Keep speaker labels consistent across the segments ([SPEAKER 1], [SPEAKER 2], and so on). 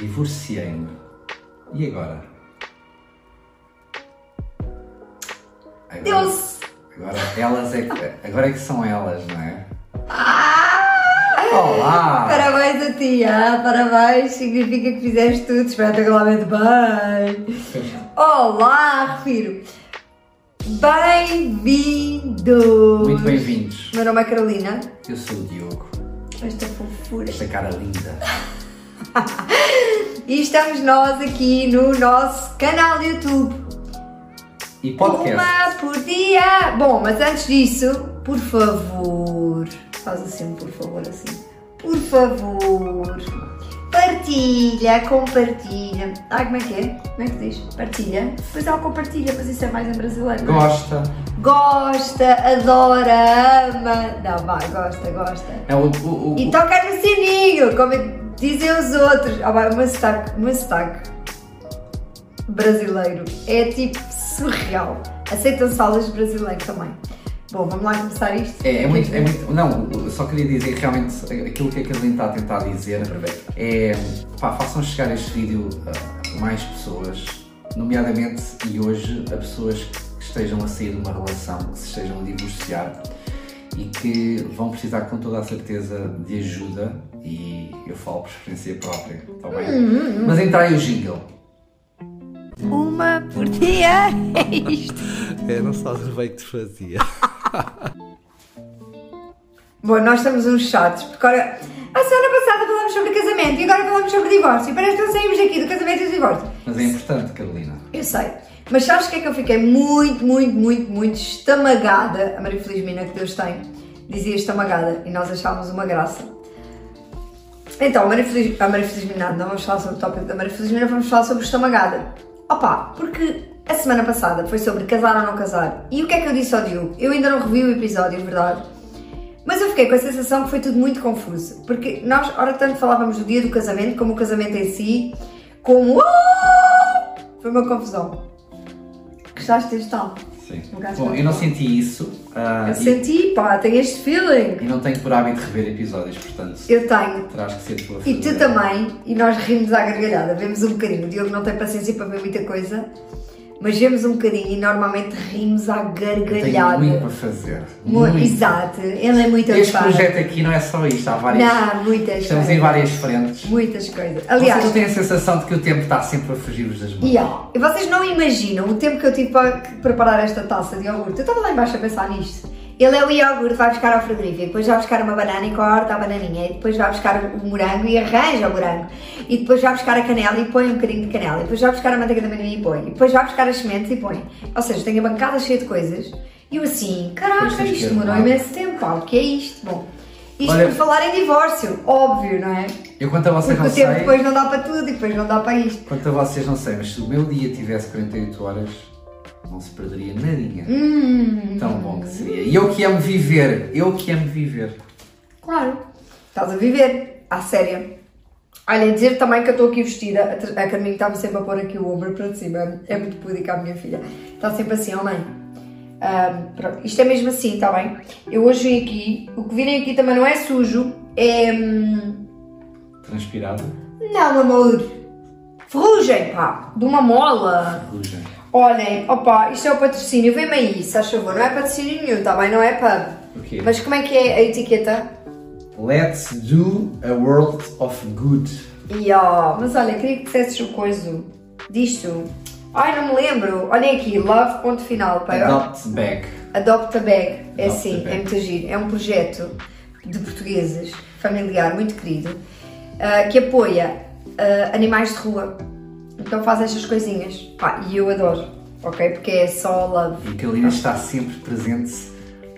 [SPEAKER 1] Divorciei-me. E agora? Agora,
[SPEAKER 2] Deus!
[SPEAKER 1] agora elas é que, agora é que são elas, não é?
[SPEAKER 2] Ah!
[SPEAKER 1] Olá!
[SPEAKER 2] Parabéns a ti, ah, parabéns, significa que fizeste tudo espetacularmente bem. Olá, refiro. Bem-vindos!
[SPEAKER 1] Muito bem-vindos.
[SPEAKER 2] Meu nome é Carolina.
[SPEAKER 1] Eu sou o Diogo.
[SPEAKER 2] Esta fofura.
[SPEAKER 1] Esta cara linda.
[SPEAKER 2] E estamos nós aqui no nosso canal de YouTube.
[SPEAKER 1] E podcast.
[SPEAKER 2] Uma por dia! Bom, mas antes disso, por favor, faz assim, por favor, assim. Por favor, partilha, compartilha. Ah, como é que é? Como é que diz? Partilha? Pois ela compartilha, mas isso é mais em brasileiro. não é?
[SPEAKER 1] Gosta.
[SPEAKER 2] Gosta, adora, ama. Não, vai, gosta, gosta.
[SPEAKER 1] É o, o, o,
[SPEAKER 2] E toca no sininho, como dizem os outros. Ah, vai, o meu sotaque, o meu sotaque brasileiro é tipo surreal. Aceitam salas brasileiro também. Bom, vamos lá começar isto?
[SPEAKER 1] É, é muito, é muito. Não, só queria dizer realmente aquilo que a Carolina está a tentar dizer é. Pá, façam chegar este vídeo a mais pessoas, nomeadamente e hoje a pessoas que estejam a sair de uma relação, que se estejam a divorciar e que vão precisar com toda a certeza de ajuda e eu falo por experiência própria, está bem? Mas entra aí o jingle.
[SPEAKER 2] Uma por dia é isto.
[SPEAKER 3] É, não sabes o bem que te fazia.
[SPEAKER 2] Bom, nós estamos uns chatos, porque agora. A semana passada falámos sobre casamento e agora falamos sobre divórcio. E parece que não saímos daqui do casamento e do divórcio.
[SPEAKER 1] Mas é importante, Carolina.
[SPEAKER 2] Eu sei. Mas sabes o que é que eu fiquei muito, muito, muito, muito estamagada? A Maria Feliz Mina que Deus tem dizia estamagada e nós achávamos uma graça. Então, a Maria Feliz, a Maria não vamos falar sobre o tópico da Maria Feliz Mina, vamos falar sobre estamagada. Opa, porque a semana passada foi sobre casar ou não casar. E o que é que eu disse ao Diogo? Eu ainda não revi o episódio, verdade? Mas eu fiquei com a sensação que foi tudo muito confuso. Porque nós, ora tanto falávamos do dia do casamento, como o casamento em si, como. Ah! Foi uma confusão. Gostaste deste tal?
[SPEAKER 1] Sim. Bom, eu não senti isso. ah,
[SPEAKER 2] Eu
[SPEAKER 1] e,
[SPEAKER 2] senti, pá, tenho este feeling.
[SPEAKER 1] e não tenho por hábito rever episódios, portanto.
[SPEAKER 2] Eu tenho.
[SPEAKER 1] Terás que ser tu a
[SPEAKER 2] E tu também, e nós rimos à gargalhada, vemos um bocadinho. O Diogo não tem paciência para ver muita coisa, mas vemos um bocadinho e normalmente rimos à gargalhada.
[SPEAKER 1] muito para fazer.
[SPEAKER 2] Mu-
[SPEAKER 1] Muito.
[SPEAKER 2] Exato, ele é muito
[SPEAKER 1] Este
[SPEAKER 2] ocupado.
[SPEAKER 1] projeto aqui não é só isto, há várias.
[SPEAKER 2] Não, muitas
[SPEAKER 1] Estamos
[SPEAKER 2] coisas.
[SPEAKER 1] em várias frentes.
[SPEAKER 2] Muitas coisas.
[SPEAKER 1] Vocês
[SPEAKER 2] Aliás,
[SPEAKER 1] não têm a sensação de que o tempo está sempre a fugir-vos das mãos.
[SPEAKER 2] yeah, e vocês não imaginam o tempo que eu tive para preparar esta taça de iogurte. Eu estava lá embaixo a pensar nisto. Ele é o iogurte, vai buscar ao frigorífico, depois vai buscar uma banana e corta a bananinha, e depois vai buscar o morango e arranja o morango, e depois vai buscar a canela e põe um bocadinho de canela, e depois vai buscar a manteiga de amendoim e põe, e depois vai buscar as sementes e põe. Ou seja, tenho a bancada cheia de coisas, e eu assim, caraca, isto demorou imenso tempo, pá, o que é isto? Bom, isto
[SPEAKER 1] Olha-
[SPEAKER 2] por falar em divórcio, óbvio, não é?
[SPEAKER 1] Eu quanto a vocês
[SPEAKER 2] Porque
[SPEAKER 1] não
[SPEAKER 2] o tempo
[SPEAKER 1] sei.
[SPEAKER 2] depois não dá para tudo e depois não dá para isto.
[SPEAKER 1] Quanto a vocês não sei, mas se o meu dia tivesse 48 horas, não se perderia nadinha.
[SPEAKER 2] Hum,
[SPEAKER 1] Tão bom que seria. E eu que amo viver, eu que amo viver.
[SPEAKER 2] claro. Estás a viver, à séria. Olha, dizer também que eu estou aqui vestida, a Carminho está-me sempre a pôr aqui o ombro para cima, é muito púdica a minha filha. Está sempre assim, oh mãe. Pronto, isto é mesmo assim, está bem? Eu hoje vim aqui, o que virem aqui também não é sujo, é. hum,
[SPEAKER 1] Transpirado,
[SPEAKER 2] Não, amor! Ferrugem, pá! De uma mola!
[SPEAKER 1] ferrugem.
[SPEAKER 2] Olhem, opa, isto é o patrocínio, vem-me aí, se faz favor, não é patrocínio nenhum, está bem? Não é pub.
[SPEAKER 1] O quê?
[SPEAKER 2] Mas como é que é a etiqueta?
[SPEAKER 1] Let's do a world of good.
[SPEAKER 2] Ó, mas olha, queria que dissesses o coisa disto. Ai, não me lembro. Olhem aqui, love, ponto final. Pá.
[SPEAKER 1] Adopt bag.
[SPEAKER 2] Adopt a Bag. É
[SPEAKER 1] Adopt a Bag.
[SPEAKER 2] é muito giro. É um projeto de portugueses, familiar, muito querido, ah, que apoia ah, animais de rua. Então faz estas coisinhas. Pá, e eu adoro, ok? Porque é só love.
[SPEAKER 1] E Carolina está sempre presente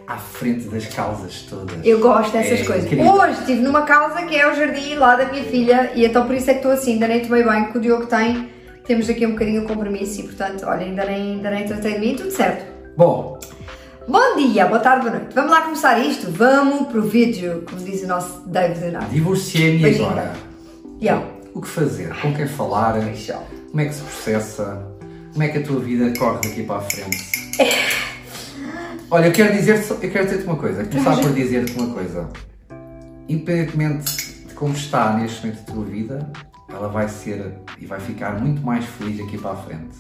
[SPEAKER 1] à frente das causas todas.
[SPEAKER 2] Eu gosto dessas
[SPEAKER 1] É
[SPEAKER 2] coisas.
[SPEAKER 1] incrível.
[SPEAKER 2] Hoje estive numa causa que é o jardim lá da minha filha e então por isso é que estou assim, ainda nem tomei bem, que o Diogo tem. Temos aqui um bocadinho de compromisso e portanto, olha, ainda nem, ainda nem tratei de mim, tudo certo.
[SPEAKER 1] Bom,
[SPEAKER 2] Bom dia, boa tarde, boa noite. Vamos lá começar isto? Vamos pro vídeo, como diz o nosso David Leonardo.
[SPEAKER 1] divorciei-me agora.
[SPEAKER 2] Yeah.
[SPEAKER 1] O que fazer? Com quem falar? Como é que se processa? Como é que a tua vida corre daqui para a frente? Olha, eu quero dizer eu quero dizer-te uma coisa, começar por dizer-te uma coisa. Independentemente de como está neste momento a tua vida, ela vai ser e vai ficar muito mais feliz aqui para a frente.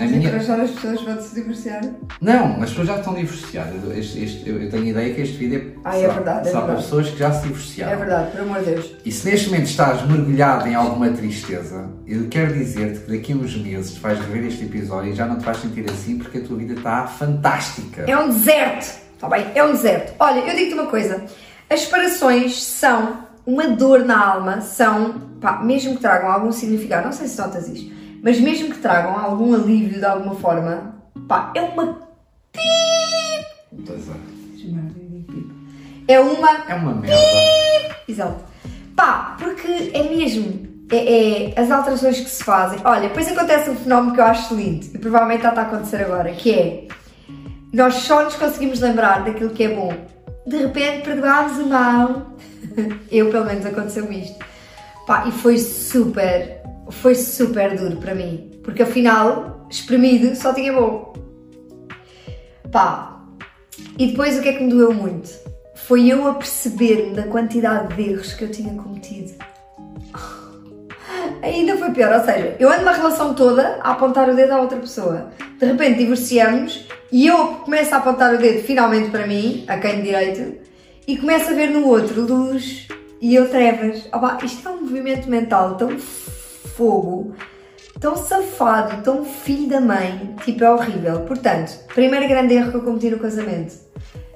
[SPEAKER 1] A
[SPEAKER 2] a
[SPEAKER 1] minha-
[SPEAKER 2] encorajar as pessoas para se divorciar?
[SPEAKER 1] Não, as pessoas já estão divorciadas. Este- este- eu, tenho a ideia que este vídeo é
[SPEAKER 2] Ah, é
[SPEAKER 1] só,
[SPEAKER 2] verdade, é
[SPEAKER 1] só para pessoas que já se divorciaram.
[SPEAKER 2] É verdade, por amor de Deus.
[SPEAKER 1] E se neste momento estás mergulhado em alguma tristeza, eu quero dizer-te que daqui a uns meses vais rever este episódio e já não te vais sentir assim porque a tua vida está fantástica.
[SPEAKER 2] É um deserto, está bem? É um deserto. Olha, eu digo-te uma coisa: as separações são uma dor na alma, são, pá, mesmo que tragam algum significado, não sei se notas isto, mas mesmo que tragam algum alívio de alguma forma, pá, é uma.
[SPEAKER 1] Pois é.
[SPEAKER 2] É uma.
[SPEAKER 1] É uma merda.
[SPEAKER 2] Exato. Pá, porque é mesmo. É, é as alterações que se fazem. Olha, depois acontece um fenómeno que eu acho lindo e provavelmente está a acontecer agora, que é nós só nos conseguimos lembrar daquilo que é bom. De repente perdoámos o mal. Eu, pelo menos, aconteceu isto. Pá, e foi super, foi super duro para mim. Porque afinal, espremido, só tinha bom. Pá, e depois o que é que me doeu muito? Foi eu a perceber-me da quantidade de erros que eu tinha cometido. Ainda foi pior, ou seja, eu ando uma relação toda a apontar o dedo à outra pessoa. De repente divorciamos e eu começo a apontar o dedo finalmente para mim, a quem de direito, e começo a ver no outro luz e eu trevas. Opa, isto é um movimento mental tão fogo, tão safado, tão filho da mãe, tipo, é horrível. Portanto, primeiro grande erro que eu cometi no casamento,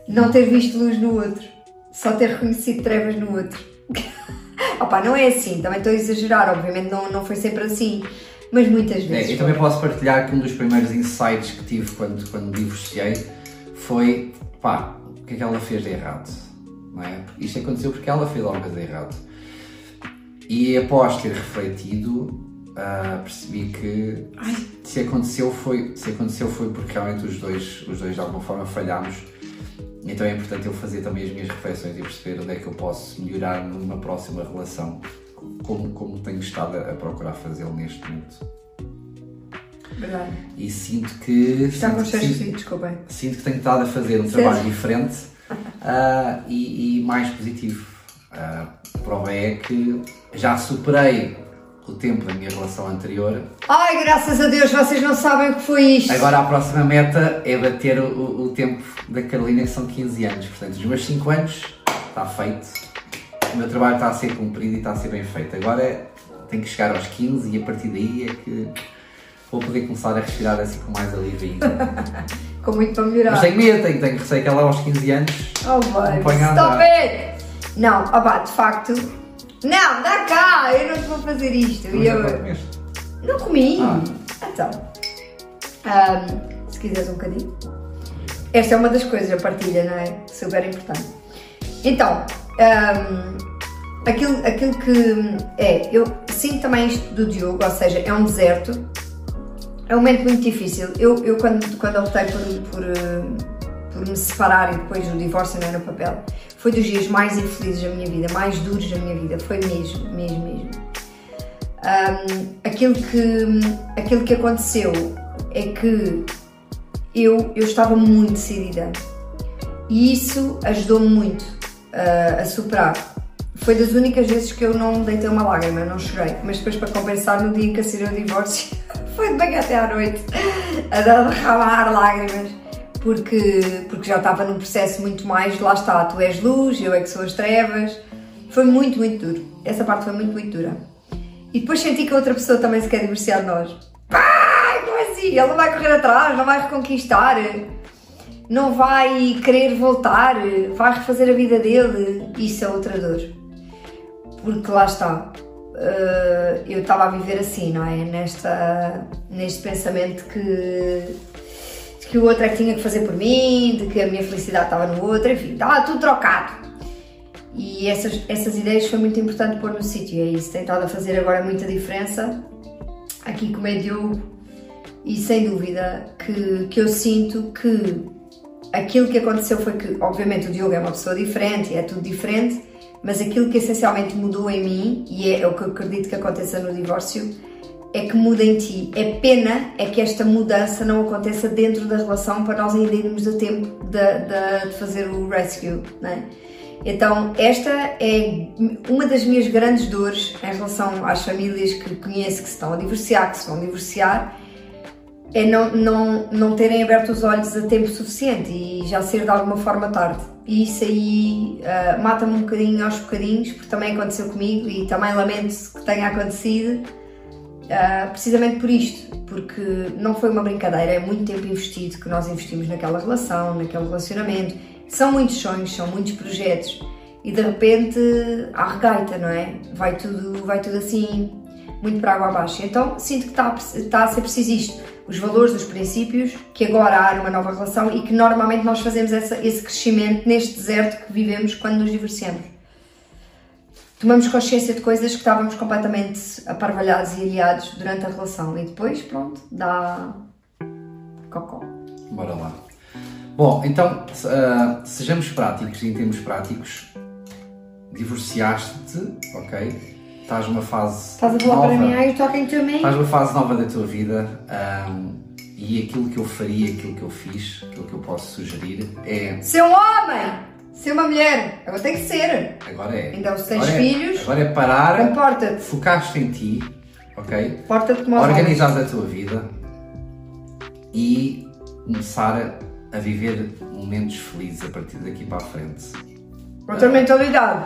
[SPEAKER 2] não ter visto luz no outro, só ter reconhecido trevas no outro. Opa, não é assim, também estou a exagerar, obviamente não, não foi sempre assim, mas muitas
[SPEAKER 1] É,
[SPEAKER 2] vezes.
[SPEAKER 1] eu também posso partilhar que um dos primeiros insights que tive quando, quando me divorciei foi, pá, o que é que ela fez de errado? Não é? Isto aconteceu porque ela fez alguma coisa de errado. E após ter refletido, ah, percebi que se aconteceu, foi, se aconteceu foi porque realmente os dois, os dois de alguma forma falhámos. Então é importante eu fazer também as minhas reflexões e perceber onde é que eu posso melhorar numa próxima relação, como, como tenho estado a a procurar fazê-lo neste momento.
[SPEAKER 2] Verdade.
[SPEAKER 1] E sinto que. Sinto,
[SPEAKER 2] cheios de
[SPEAKER 1] sinto,
[SPEAKER 2] filhos, desculpem.
[SPEAKER 1] sinto que tenho estado a fazer um
[SPEAKER 2] Sério?
[SPEAKER 1] trabalho diferente ah, e, e mais positivo. Ah, a prova é que já superei o tempo da minha relação anterior.
[SPEAKER 2] Ai, graças a Deus, vocês não sabem o que foi isto.
[SPEAKER 1] Agora a próxima meta é bater o, o- tempo da Carolina, que são 15 anos. Portanto, os meus 5 anos está feito. O meu trabalho está a ser cumprido e está a ser bem feito. Agora tenho que chegar aos 15 e a partir daí é que vou poder começar a respirar assim com mais alívio ainda.
[SPEAKER 2] Com muito para melhorar.
[SPEAKER 1] Mas tenho medo, tenho, tenho receio que ela aos 15 anos.
[SPEAKER 2] Oh,
[SPEAKER 1] a
[SPEAKER 2] stop it! Não, opá, de facto. Não, dá cá, eu não te vou fazer isto. E
[SPEAKER 1] já
[SPEAKER 2] eu, não comi.
[SPEAKER 1] Ah.
[SPEAKER 2] Então, ahm, se quiseres um bocadinho. Esta é uma das coisas, a partilha, não é? Super importante. Então, ahm, aquilo, aquilo que é, eu sinto também isto do Diogo, ou seja, é um deserto, é um momento muito difícil. Eu, eu quando, quando optei por, por, eh, por me separar e depois o divórcio não é no papel, foi dos dias mais infelizes da minha vida, mais duros da minha vida, foi mesmo, mesmo, mesmo. Um, aquilo, que, aquilo que aconteceu é que eu, eu estava muito decidida e isso ajudou-me muito uh, a superar. Foi das únicas vezes que eu não deitei uma lágrima, não chorei, mas depois para compensar no dia em que assinou o divórcio foi de manhã até à noite a derramar lágrimas porque, porque já estava num processo muito mais, lá está, tu és luz, eu é que sou as trevas. Foi muito, muito duro. Essa parte foi muito, muito dura. E depois senti que a outra pessoa também se quer divorciar de nós. Pai, como assim? Ele não vai correr atrás, não vai reconquistar, não vai querer voltar, vai refazer a vida dele. Isso é outra dor. Porque lá está, eh, eu estava a viver assim, não é? Nesta, neste pensamento que, que o outro é que tinha que fazer por mim, de que a minha felicidade estava no outro, enfim, estava tudo trocado. E essas, essas ideias foi muito importante pôr no sítio, é isso, tem estado a fazer agora muita diferença aqui como é Diogo e sem dúvida que, que eu sinto que aquilo que aconteceu foi que, obviamente, o Diogo é uma pessoa diferente e é tudo diferente, mas aquilo que essencialmente mudou em mim, e é, é o que eu acredito que aconteça no divórcio, é que muda em ti. É pena é que esta mudança não aconteça dentro da relação para nós ainda irmos a tempo de, de, de fazer o rescue, não é? Então, esta é uma das minhas grandes dores em relação às famílias que conheço que se estão a divorciar, que se vão divorciar, é não, não, não terem aberto os olhos a tempo suficiente e já ser de alguma forma tarde. E isso aí uh, mata-me um bocadinho aos bocadinhos, porque também aconteceu comigo e também lamento que tenha acontecido, uh, precisamente por isto, porque não foi uma brincadeira, é muito tempo investido que nós investimos naquela relação, naquele relacionamento. São muitos sonhos, são muitos projetos e de repente há regaita, não é? Vai tudo, vai tudo assim, muito para água abaixo. Então sinto que está, está a ser preciso isto os valores, os princípios, que agora há numa nova relação e que normalmente nós fazemos essa, esse crescimento neste deserto que vivemos quando nos divorciamos. Tomamos consciência de coisas que estávamos completamente aparvalhados e aliados durante a relação e depois, pronto, dá cocó.
[SPEAKER 1] Bora lá. Bom, então, uh, sejamos práticos e em termos práticos, divorciaste-te, ok? estás numa fase.
[SPEAKER 2] Estás a falar
[SPEAKER 1] nova,
[SPEAKER 2] para mim, ai, talking to me.
[SPEAKER 1] Estás numa fase nova da tua vida um, e aquilo que eu faria, aquilo que eu fiz, aquilo que eu posso sugerir é.
[SPEAKER 2] Ser um homem! Ser uma mulher! Agora tem que ser!
[SPEAKER 1] Agora é.
[SPEAKER 2] Então, se tens
[SPEAKER 1] agora é-
[SPEAKER 2] filhos.
[SPEAKER 1] É, agora é parar.
[SPEAKER 2] Importa-te.
[SPEAKER 1] Focaste em ti, ok?
[SPEAKER 2] Importa-te como
[SPEAKER 1] Organizar a tua vida e começar a viver momentos felizes a partir daqui para a frente.
[SPEAKER 2] Outra mentalidade.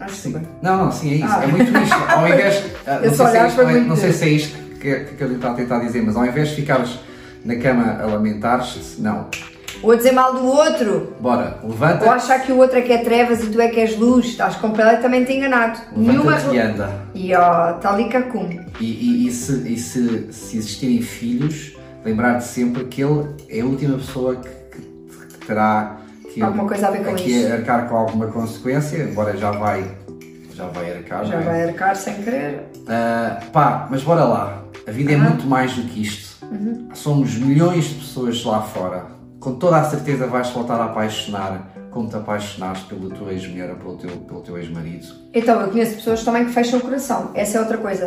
[SPEAKER 1] Acho sim. Não, não, sim, é isso. Ah. É muito isto.
[SPEAKER 2] Ao
[SPEAKER 1] invés. Ah, não, sei se, é isto, não, é, não sei se é isto que, que ele está a tentar dizer, mas ao invés de ficares na cama a lamentar-te, não.
[SPEAKER 2] Ou a dizer mal do outro.
[SPEAKER 1] Bora, levanta.
[SPEAKER 2] Ou achar que o outro é que é trevas e tu é que és luz. Estás completamente enganado.
[SPEAKER 1] Nenhuma. E anda.
[SPEAKER 2] E ó, está ali cacum.
[SPEAKER 1] E, e, e, se, e se, se existirem filhos, lembrar-te sempre que ele é a última pessoa que, que, que terá
[SPEAKER 2] que alguma coisa a ver com
[SPEAKER 1] aqui
[SPEAKER 2] isso.
[SPEAKER 1] arcar com alguma consequência, embora já vai, já vai arcar.
[SPEAKER 2] Já
[SPEAKER 1] é?
[SPEAKER 2] vai arcar sem querer.
[SPEAKER 1] Uh, pá, mas bora lá. A vida é muito mais do que isto. Uhum. Somos milhões de pessoas lá fora. Com toda a certeza vais voltar a apaixonar como te apaixonaste pela tua ex-mulher ou pelo teu, pelo teu ex-marido.
[SPEAKER 2] Então, eu conheço pessoas também que fecham o coração. Essa é outra coisa.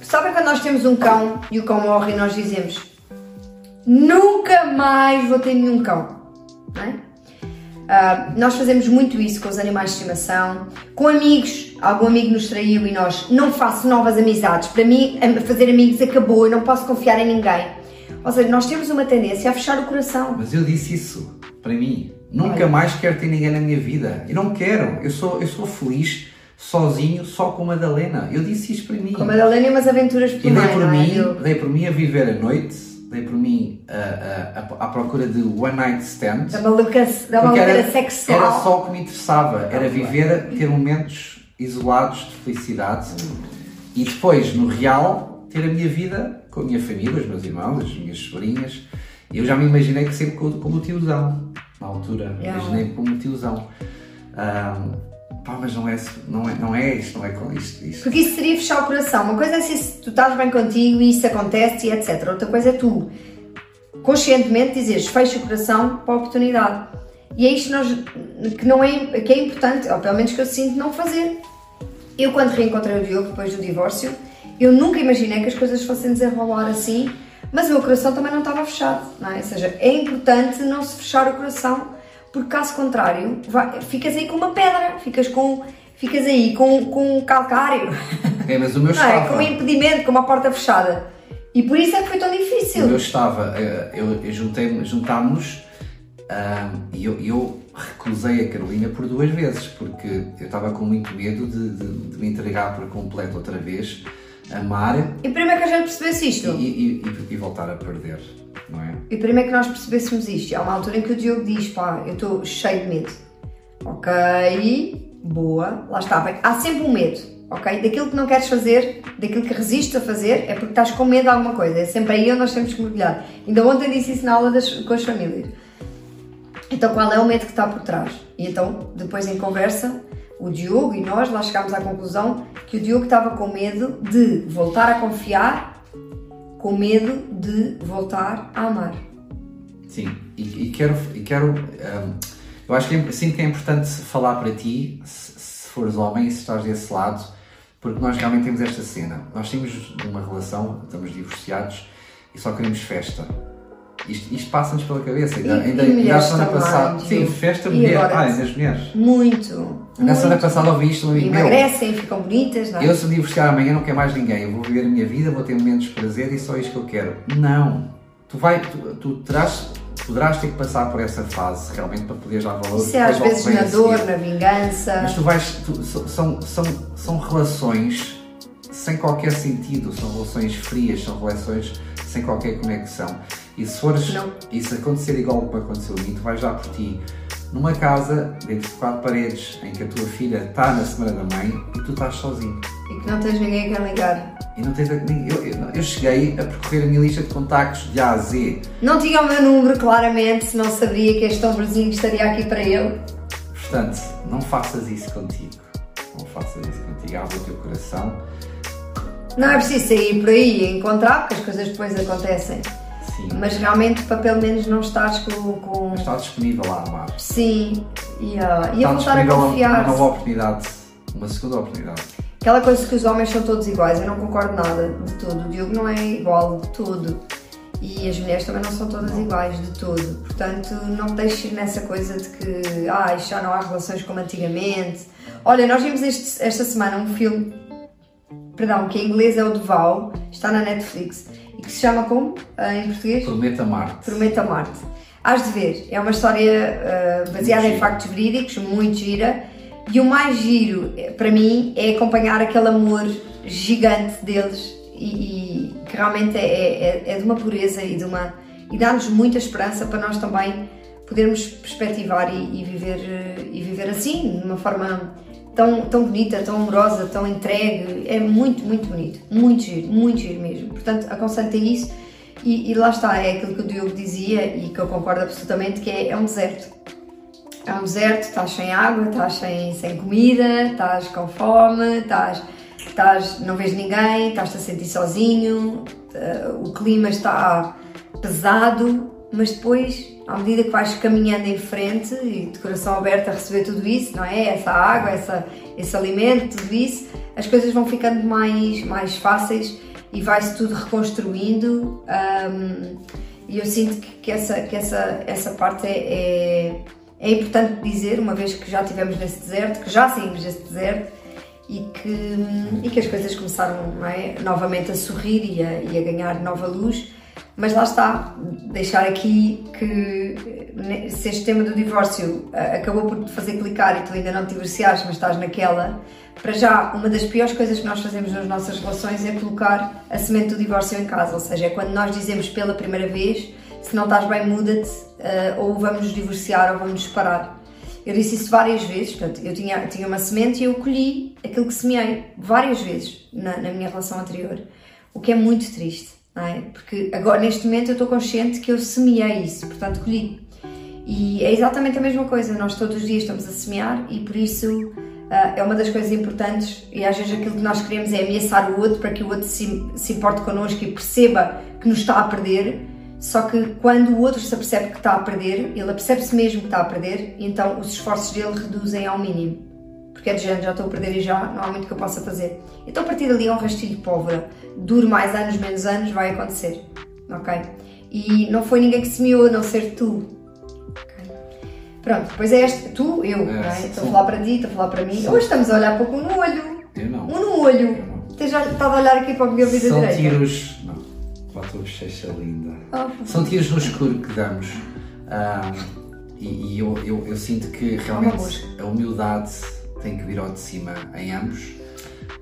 [SPEAKER 2] Sabem quando nós temos um cão e o cão morre e nós dizemos nunca mais vou ter nenhum cão. Uh, nós fazemos muito isso com os animais de estimação, com amigos. Algum amigo nos traiu e nós não faço novas amizades. Para mim, fazer amigos acabou, eu não posso confiar em ninguém. Ou seja, nós temos uma tendência a fechar o coração.
[SPEAKER 1] Mas eu disse isso para mim. Nunca Olha. mais quero ter ninguém na minha vida. Eu não quero. Eu sou, eu sou feliz sozinho, só com a Madalena. Eu disse isso para mim.
[SPEAKER 2] Com a Madalena e umas aventuras por
[SPEAKER 1] e dei por,
[SPEAKER 2] é?
[SPEAKER 1] mim, dei por mim a viver a noite dei por mim uh, à procura de one night stand.
[SPEAKER 2] Da maluca, da maluca
[SPEAKER 1] era,
[SPEAKER 2] sexual.
[SPEAKER 1] Era só o que me interessava, era viver, ter momentos isolados de felicidade e depois, no real, ter a minha vida com a minha família, os meus irmãos, as minhas sobrinhas. Eu já me imaginei que sempre como tiozão, na altura. Yeah. Imaginei como tiozão. Um, pá, mas não é, não é, não é isto, não é com isto, isto.
[SPEAKER 2] Porque isso seria fechar o coração. Uma coisa é se tu estás bem contigo e isso acontece e etc. Outra coisa é tu conscientemente dizeres fecha o coração para a oportunidade. E é isto nós, que, não é, que é importante, ou pelo menos que eu sinto não fazer. Eu, quando reencontrei o Diogo depois do divórcio, eu nunca imaginei que as coisas fossem desenrolar assim, mas o meu coração também não estava fechado, não é? Ou seja, é importante não se fechar o coração porque caso contrário, vai, ficas aí com uma pedra, ficas com ficas aí com, com um calcário.
[SPEAKER 1] É, mas o meu
[SPEAKER 2] estava... É, com um impedimento, com uma porta fechada. E por isso é que foi tão difícil.
[SPEAKER 1] O meu estava, eh, eu, eu juntei, juntámos um, e eu, eu, recusei a Carolina por duas vezes, porque eu estava com muito medo de, de, de me entregar por completo outra vez, amar.
[SPEAKER 2] E primeiro que a gente percebesse isto.
[SPEAKER 1] E, e, e, e voltar a perder não é?
[SPEAKER 2] E primeiro que nós percebêssemos isto, há uma altura em que o Diogo diz, pá, eu estou cheio de medo. Ok, boa, lá está, bem. Há sempre um medo, ok? Daquilo que não queres fazer, daquilo que resistes a fazer, é porque estás com medo de alguma coisa. É sempre aí onde nós temos que mergulhar. Ainda ontem disse isso na aula das, com as famílias. Então qual é o medo que está por trás? E então, depois em conversa, o Diogo e nós lá chegámos à conclusão que o Diogo estava com medo de voltar a confiar com medo de voltar a amar.
[SPEAKER 1] Sim, e, e quero, e quero um, eu acho que é, sinto que é importante falar para ti, se, se fores homem, se estás desse lado, porque nós realmente temos esta cena. Nós temos uma relação, estamos divorciados e só queremos festa. Isto, isto passa-nos pela cabeça.
[SPEAKER 2] E-
[SPEAKER 1] ainda
[SPEAKER 2] e
[SPEAKER 1] semana passada. Sim, festa mulher.
[SPEAKER 2] agora?
[SPEAKER 1] Ai, das mulheres.
[SPEAKER 2] Muito.
[SPEAKER 1] Na semana passada ouvi isto e meu,
[SPEAKER 2] Emagrecem, ficam bonitas, não é?
[SPEAKER 1] eu se divorciar amanhã não quero mais ninguém. Eu vou viver a minha vida, vou ter momentos de prazer e só isto que eu quero. Não. Tu, vai, tu, tu terás, poderás ter que passar por essa fase realmente para poderes dar valor.
[SPEAKER 2] Isso é às vezes na dor, na vingança.
[SPEAKER 1] Mas tu vais. tu- são, são, são relações sem qualquer sentido, são relações frias, são relações sem qualquer conexão. E se fores.
[SPEAKER 2] Não.
[SPEAKER 1] E se acontecer igual ao que aconteceu a mim, tu vais dar por ti numa casa, dentro de quatro paredes, em que a tua filha está na semana da mãe e tu estás sozinho.
[SPEAKER 2] E que não tens ninguém a ligar.
[SPEAKER 1] E não tens. nem- Eu, eu, eu cheguei a percorrer a minha lista de contactos de A a Z.
[SPEAKER 2] Não tinha o meu número claramente, se não sabia que este ombrozinho estaria aqui para ele.
[SPEAKER 1] Portanto, não faças isso contigo. Não faças isso contigo. Abre o teu coração.
[SPEAKER 2] Não é preciso sair por aí e encontrar, porque as coisas depois acontecem. Mas realmente para pelo menos não estares com. com...
[SPEAKER 1] Mas está disponível a amar.
[SPEAKER 2] Sim, e a, e a voltar a confiar.
[SPEAKER 1] Uma nova oportunidade. Uma segunda oportunidade.
[SPEAKER 2] Aquela coisa que os homens são todos iguais, eu não concordo nada de todo. O Diogo não é igual de todo. E as mulheres também não são todas iguais de todo. Portanto, não deixes ir nessa coisa de que ah, já não há relações como antigamente. Olha, nós vimos este- esta semana um filme, perdão, que em inglês é o Duval, está na Netflix, e que se chama como ah, em português?
[SPEAKER 1] Prometo amar-te.
[SPEAKER 2] Prometo amar-te. Hás de ver, é uma história ah, baseada em factos verídicos, muito gira. E o mais giro, eh, para mim, é acompanhar aquele amor gigante deles e, e que realmente é, é- é de uma pureza e de uma e dá-nos muita esperança para nós também podermos perspectivar e, e viver eh, e viver assim, de uma forma tão, tão bonita, tão amorosa, tão entregue. É muito, muito bonito, muito giro, muito giro mesmo. Portanto, aconselho-te isso. E, e lá está, é aquilo que o Diogo dizia e que eu concordo absolutamente, que é, é um deserto. É um deserto, estás sem água, estás sem, sem comida, estás com fome, estás, estás, não vês ninguém, estás-te a sentir sozinho, eh, o clima está pesado, mas depois, à medida que vais caminhando em frente e de coração aberto a receber tudo isso, não é? Essa água, essa, esse alimento, tudo isso, as coisas vão ficando mais, mais fáceis e vai-se tudo reconstruindo. ahm, e eu sinto que, que essa, que essa, essa parte é, é, é importante dizer, uma vez que já estivemos nesse deserto, que já saímos desse deserto e que, e que as coisas começaram é, novamente a sorrir e a, e a ganhar nova luz. Mas lá está, deixar aqui que se este tema do divórcio ah, acabou por te fazer clicar e tu ainda não te divorciaste, mas estás naquela, para já, uma das piores coisas que nós fazemos nas nossas relações é colocar a semente do divórcio em casa, ou seja, é quando nós dizemos pela primeira vez, se não estás bem, muda-te, ah, ou vamos nos divorciar ou vamos nos separar. Eu disse isso várias vezes, portanto, eu tinha, tinha uma semente e eu colhi aquilo que semeei várias vezes na, na minha relação anterior, o que é muito triste, é? Porque agora, neste momento, eu estou consciente que eu semeei isso, portanto, colhi. E é exatamente a mesma coisa, nós todos os dias estamos a semear e por isso ah, é uma das coisas importantes e às vezes aquilo que nós queremos é ameaçar o outro para que o outro se, se importe connosco e perceba que nos está a perder, só que quando o outro se apercebe que está a perder, ele apercebe-se mesmo que está a perder, então os esforços dele reduzem ao mínimo. Porque é de género, já estou a perder e já não há muito que eu possa fazer. Então a partir dali é um rastilho de pólvora. Dure mais anos, menos anos, vai acontecer. Ok? E não foi ninguém que semeou, a não ser tu. Ok? Pronto, depois é este, tu, eu, não é?
[SPEAKER 1] sim.
[SPEAKER 2] Estou a falar para ti, estou a falar para mim. Hoje estamos a olhar pouco um no olho.
[SPEAKER 1] Eu não.
[SPEAKER 2] Um no olho. Tens já estado a olhar aqui para o meu vida
[SPEAKER 1] São
[SPEAKER 2] direita.
[SPEAKER 1] tiros. Não. Para a tua bochecha linda.
[SPEAKER 2] Oh,
[SPEAKER 1] São tiros no escuro que damos. Ah, e e eu, eu, eu sinto que realmente
[SPEAKER 2] mosca.
[SPEAKER 1] a humildade tem que vir ao de cima em ambos.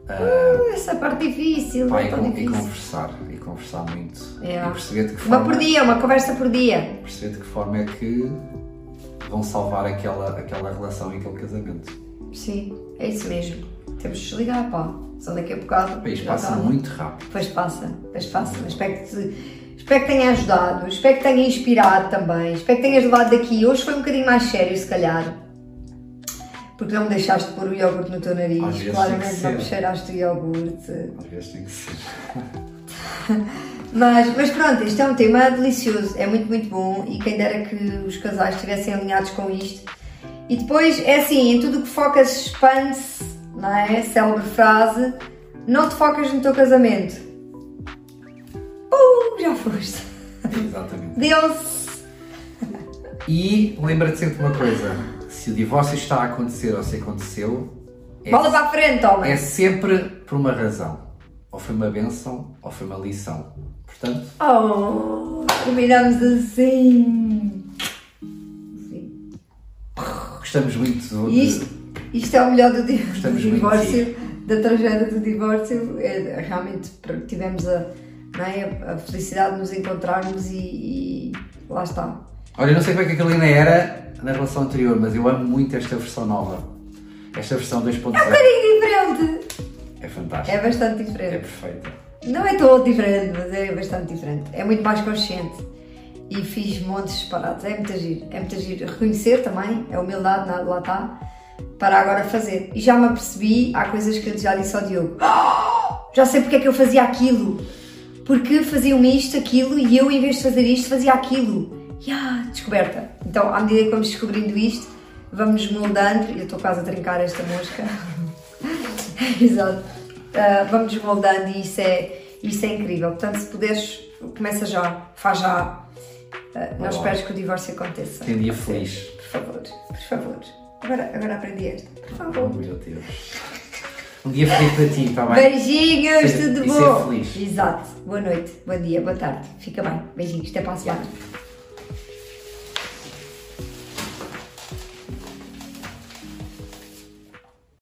[SPEAKER 1] Ah,
[SPEAKER 2] essa parte difícil,
[SPEAKER 1] pá,
[SPEAKER 2] é
[SPEAKER 1] e, con- e
[SPEAKER 2] difícil.
[SPEAKER 1] conversar. E conversar muito.
[SPEAKER 2] É.
[SPEAKER 1] E perceber de que
[SPEAKER 2] Uma
[SPEAKER 1] forma.
[SPEAKER 2] por dia, uma conversa por dia.
[SPEAKER 1] perceber de que forma é que vão salvar aquela, aquela relação e aquele casamento.
[SPEAKER 2] Sim, é isso mesmo. Temos de desligar, pá. Só daqui a bocado. Já
[SPEAKER 1] passa
[SPEAKER 2] está.
[SPEAKER 1] muito rápido.
[SPEAKER 2] Pois passa, pois passa. Espero que, te, espero que tenha ajudado, espero que tenha inspirado também, espero que tenhas levado daqui. Hoje foi um bocadinho mais sério, se calhar. Porque não me deixaste pôr o iogurte no teu
[SPEAKER 1] Às
[SPEAKER 2] nariz.
[SPEAKER 1] tem
[SPEAKER 2] Claramente não me cheiraste o iogurte.
[SPEAKER 1] Às vezes tem que ser.
[SPEAKER 2] Mas, mas pronto, isto é um tema delicioso, é muito, muito bom e quem dera que os casais estivessem alinhados com isto. E depois, é assim, em tudo o que focas expande-se, não é? Célebre frase, não te focas no teu casamento. Uh, já foste.
[SPEAKER 1] Exatamente.
[SPEAKER 2] Deus!
[SPEAKER 1] E lembra-te sempre uma coisa: se o divórcio está a acontecer ou se aconteceu, é,
[SPEAKER 2] Bola para a frente, homem!
[SPEAKER 1] é sempre por uma razão. Ou foi uma benção ou foi uma lição. Portanto,
[SPEAKER 2] Oh, terminamos assim. Sim.
[SPEAKER 1] gostamos muito de.
[SPEAKER 2] isto, isto é o melhor do, di- do divórcio, da tragédia do divórcio. É, realmente tivemos a, é, a felicidade de nos encontrarmos e, e lá está.
[SPEAKER 1] Olha, eu não sei como é que a Carolina era na relação anterior, mas eu amo muito esta versão nova. Esta versão 2.0
[SPEAKER 2] É um bocadinho diferente!
[SPEAKER 1] é fantástica.
[SPEAKER 2] É bastante
[SPEAKER 1] É
[SPEAKER 2] diferente.
[SPEAKER 1] perfeita.
[SPEAKER 2] Não é todo diferente, mas é bastante diferente. É muito mais consciente. E fiz montes separados. É muito giro. É muito giro. Reconhecer também, é humildade, nada lá está, para agora fazer. E já me apercebi, há coisas que eu já disse ao Diogo. "Ah, já sei porque é que eu fazia aquilo. Porque faziam-me isto, aquilo, e eu, em vez de fazer isto, fazia aquilo. E ah, descoberta. Então, à medida que vamos descobrindo isto, vamos moldando. Eu estou quase a trincar esta mosca. Exato. Uh, vamos moldando e isso é, isso é incrível. Portanto, se puderes, começa já, faz já. Uh, não esperes que o divórcio aconteça.
[SPEAKER 1] Tem um dia feliz.
[SPEAKER 2] Por favor, por favor. Agora, agora aprendi esta. Por
[SPEAKER 1] Oh,
[SPEAKER 2] favor.
[SPEAKER 1] meu Deus. Um dia feliz para ti, está bem?
[SPEAKER 2] Beijinhos,
[SPEAKER 1] Ser-
[SPEAKER 2] tudo bom.
[SPEAKER 1] feliz.
[SPEAKER 2] Exato. Boa noite, bom dia, boa tarde. Fica bem. Beijinhos, até para a semana.